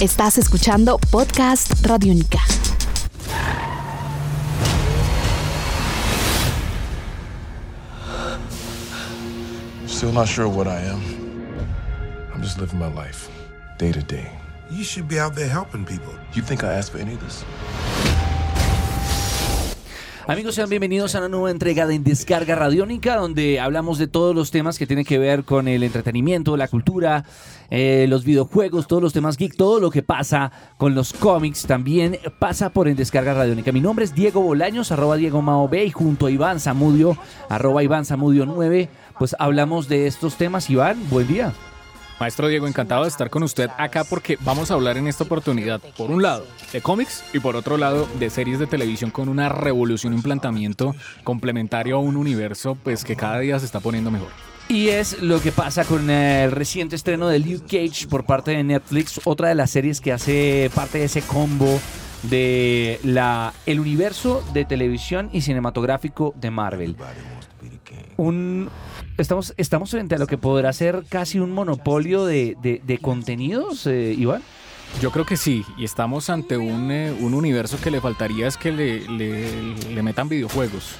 Estás escuchando Podcast Radio Única. Still not sure what I am. I'm just living my life, day to day. You should be out there helping people. You think I asked for any of this? Amigos, sean bienvenidos a una nueva entrega de Descarga Radiónica, donde hablamos de todos los temas que tienen que ver con el entretenimiento, la cultura, eh, los videojuegos, todos los temas geek, todo lo que pasa con los cómics también pasa por En Descarga Radiónica. Mi nombre es Diego Bolaños, arroba Diego Mao B, y junto a Iván Zamudio, arroba Iván Zamudio 9, pues hablamos de estos temas. Iván, buen día. Maestro Diego, encantado de estar con usted acá porque vamos a hablar en esta oportunidad, por un lado, de cómics y por otro lado, de series de televisión con una revolución, un planteamiento complementario a un universo pues que cada día se está poniendo mejor. Y es lo que pasa con el reciente estreno de Luke Cage por parte de Netflix, otra de las series que hace parte de ese combo de la el universo de televisión y cinematográfico de Marvel. Un, estamos, estamos frente a lo que podrá ser casi un monopolio de, de- de contenidos, eh, Iván. Yo creo que sí, y estamos ante un, eh, un universo que le faltaría es que le, le- le metan videojuegos.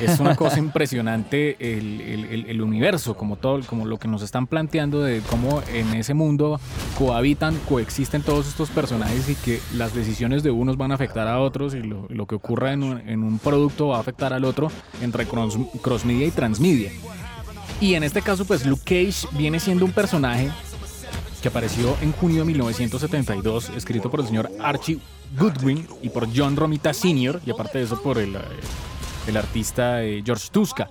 Es una cosa impresionante el, el- el- el universo, como todo, como lo que nos están planteando de cómo en ese mundo cohabitan, coexisten todos estos personajes y que las decisiones de unos van a afectar a otros y lo, lo que ocurra en un, en un producto va a afectar al otro entre cross, crossmedia y transmedia. Y en este caso, pues Luke Cage viene siendo un personaje que apareció en junio de 1972, escrito por el señor Archie Goodwin y por John Romita Sr., y aparte de eso por el, eh, el artista eh, George Tuska.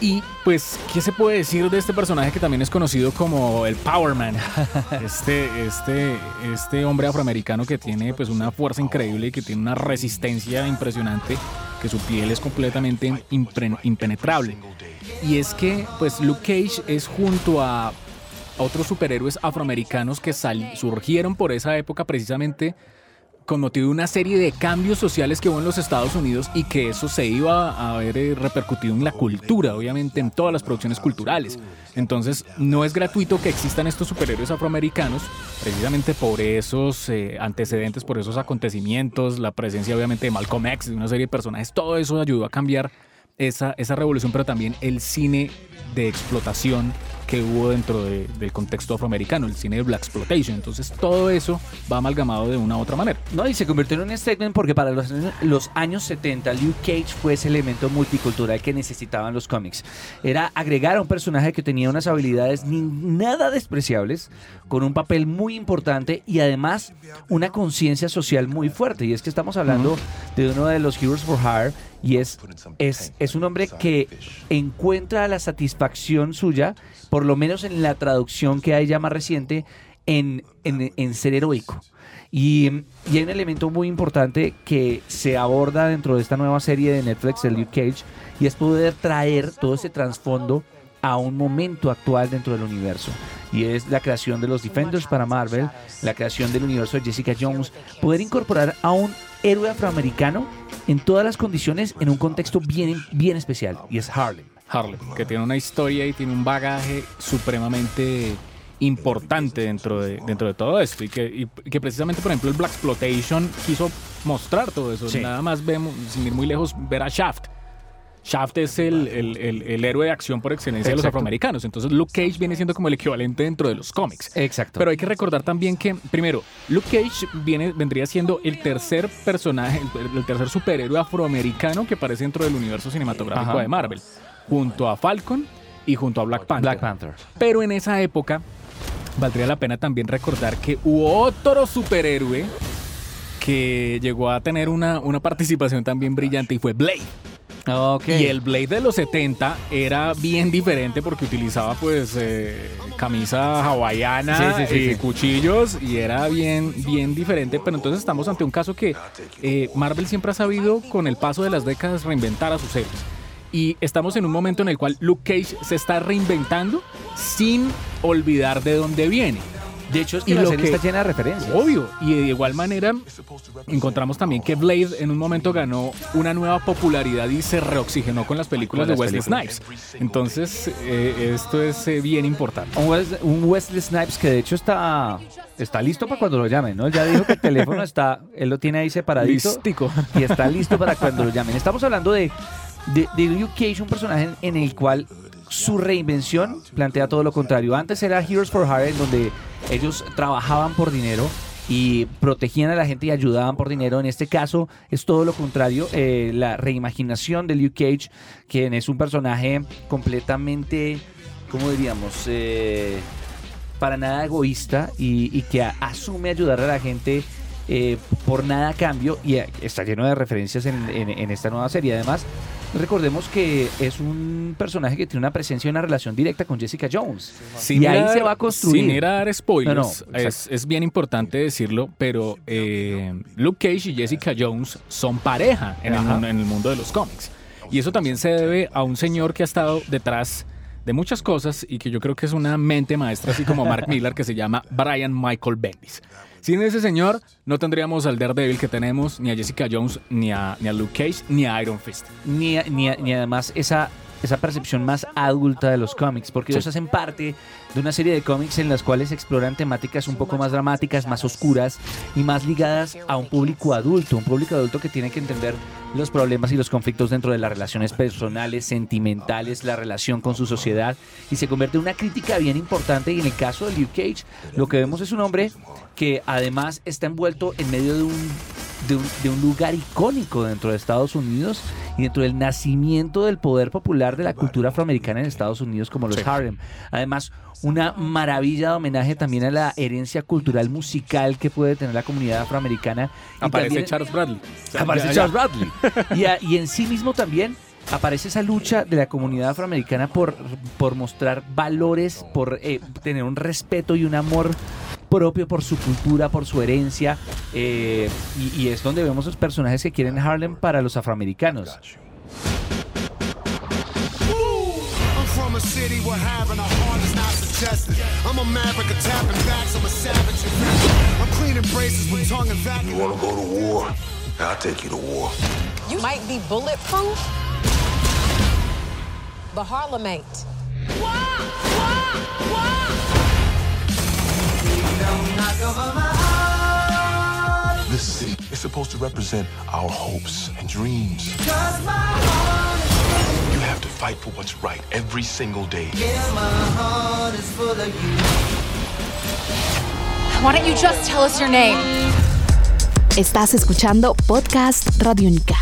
Y pues, ¿qué se puede decir de este personaje que también es conocido como el Power Man? Este, este, este hombre afroamericano que tiene pues una fuerza increíble y que tiene una resistencia impresionante, que su piel es completamente impenetrable. Y es que pues Luke Cage es junto a otros superhéroes afroamericanos que surgieron por esa época precisamente con motivo de una serie de cambios sociales que hubo en los Estados Unidos y que eso se iba a ver eh, repercutido en la cultura, obviamente en todas las producciones culturales. Entonces no es gratuito que existan estos superhéroes afroamericanos, precisamente por esos eh, antecedentes, por esos acontecimientos, la presencia obviamente de Malcolm X, de una serie de personajes, todo eso ayudó a cambiar esa, esa revolución, pero también el cine de explotación que hubo dentro de- del contexto afroamericano, el cine de Black Exploitation. Entonces todo eso va amalgamado de una u otra manera. No, y se convirtió en un statement porque para los, los años 70 Luke Cage fue ese elemento multicultural que necesitaban los cómics. Era agregar a un personaje que tenía unas habilidades ni nada despreciables, con un papel muy importante y además una conciencia social muy fuerte. Y es que estamos hablando de uno de los Heroes for Hire y es, es, es un hombre que encuentra la satisfacción suya, por lo menos en la traducción que hay ya más reciente, en, en, ser heroico. Y, y hay un elemento muy importante que se aborda dentro de esta nueva serie de Netflix, de Luke Cage, y es poder traer todo ese trasfondo a un momento actual dentro del universo. Y es la creación de los Defenders para Marvel, la creación del universo de Jessica Jones, poder incorporar a un héroe afroamericano en todas las condiciones en un contexto bien, bien especial, y es Harlem. Harlem, que tiene una historia y tiene un bagaje supremamente importante dentro de, dentro de todo esto y que, y que precisamente por ejemplo el Black Exploitation quiso mostrar todo eso. Sí. Nada más vemos, sin ir muy lejos, ver a Shaft. Shaft es el, el- el- el héroe de acción por excelencia de los afroamericanos. Entonces Luke Cage viene siendo como el equivalente dentro de los cómics. Exacto. Pero hay que recordar también que, primero, Luke Cage viene, vendría siendo el tercer personaje, el, el tercer superhéroe afroamericano que aparece dentro del universo cinematográfico Ajá. de Marvel, junto a Falcon y junto a Black Panther. Black Panther. Pero en esa época, valdría la pena también recordar que hubo otro superhéroe que llegó a tener una, una participación también brillante y fue Blade. Ok. Y el Blade de los 70 era bien diferente porque utilizaba pues eh, camisa hawaiana, Sí, sí, sí, eh, sí. cuchillos y era bien, bien diferente. Pero entonces estamos ante un caso que eh, Marvel siempre ha sabido con el paso de las décadas reinventar a sus héroes. Y estamos en un momento en el cual Luke Cage se está reinventando sin olvidar de dónde viene. De hecho, es que Y la lo serie que- está llena de referencias. Obvio. Y de igual manera, encontramos también que Blade en un momento ganó una nueva popularidad y se reoxigenó con las películas Con de Wesley películas. Snipes. Entonces, eh, esto es eh, bien importante. Un, Wes- un Wesley Snipes que de hecho está, está listo para cuando lo llamen, ¿no? Ya dijo que el teléfono está, él lo tiene ahí separadito Listico. y está listo para cuando lo llamen. Estamos hablando de, de, de Luke Cage, un personaje en, el cual su reinvención plantea todo lo contrario. Antes era Heroes for Hire, donde ellos trabajaban por dinero y protegían a la gente y ayudaban por dinero. En este caso es todo lo contrario, eh, la reimaginación de Luke Cage, quien es un personaje completamente, ¿cómo diríamos? Eh, para nada egoísta y, que asume ayudar a la gente eh, por nada a cambio y está lleno de referencias en, en- en esta nueva serie. Además, recordemos que es un personaje que tiene una presencia y una relación directa con Jessica Jones. Sin y ahí se va a construir. Sin ir a dar spoilers, No, es, es bien importante decirlo, pero eh, Luke Cage y Jessica Jones son pareja en el, en el mundo de los cómics. Y eso también se debe a un señor que ha estado detrás de muchas cosas y que yo creo que es una mente maestra, así como Mark Miller, que se llama Brian Michael Bendis. Sin ese señor, no tendríamos al Daredevil que tenemos, ni a Jessica Jones, ni a, ni a Luke Cage, ni a Iron Fist. ni, ni, ni además esa, esa percepción más adulta de los cómics, porque ellos hacen parte de una serie de cómics en las cuales exploran temáticas un poco más dramáticas, más oscuras y más ligadas a un público adulto, un público adulto que tiene que entender los problemas y los conflictos dentro de las relaciones personales, sentimentales, la relación con su sociedad y se convierte en una crítica bien importante. Y en el caso de Luke Cage lo que vemos es un hombre que además está envuelto en medio de un de un, de un lugar icónico dentro de Estados Unidos y dentro del nacimiento del poder popular de la cultura afroamericana en Estados Unidos como los Harlem. Además, una maravilla de homenaje también a la herencia cultural musical que puede tener la comunidad afroamericana. Y Aparece también- Charles Bradley. Aparece Charles Bradley. Y, a- y en sí mismo también aparece esa lucha de la comunidad afroamericana por, por mostrar valores, por eh, tener un respeto y un amor propio por su cultura, por su herencia. eh, y, y es donde vemos los personajes que quieren Harlem para los afroamericanos. I'm from a city where having a heart is not suggested. I'm a maverick, a tapping backs, I'm a savage. I'm cleaning braces with tongue and You vacuum. wanna go to war? I'll take you to war. You might be bulletproof, but Harlem ain't. This city is supposed to represent our hopes and dreams. You have to fight for what's right every single day. Why don't you just tell us your name? Estás escuchando Podcast Radio Única.